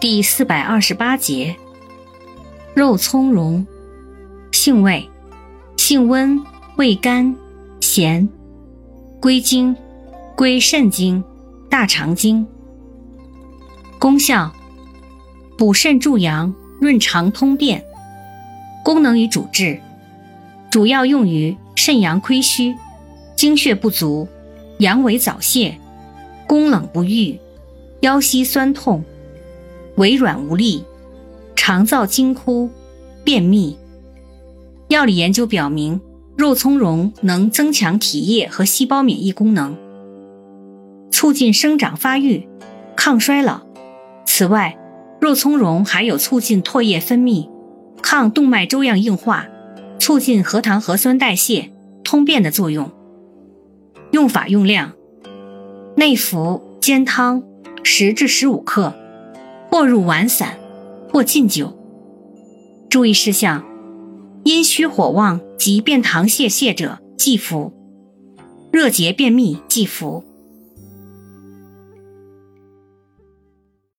第四百二十八节，肉苁蓉，性味，性温，味甘，咸，归经，归肾经、大肠经。功效，补肾助阳，润肠通便。功能与主治，主要用于肾阳亏虚、精血不足、阳痿早泄、宫冷不育、腰膝酸痛。微软无力，肠燥惊枯，便秘。药理研究表明，肉苁蓉能增强体液和细胞免疫功能，促进生长发育，抗衰老。此外，肉苁蓉还有促进唾液分泌、抗动脉粥样硬化、促进核糖核酸代谢、通便的作用。用法用量：内服煎汤，十至十五克。或入丸散，或浸酒。注意事项：阴虚火旺及便溏泄泻者忌服；热结便秘忌服。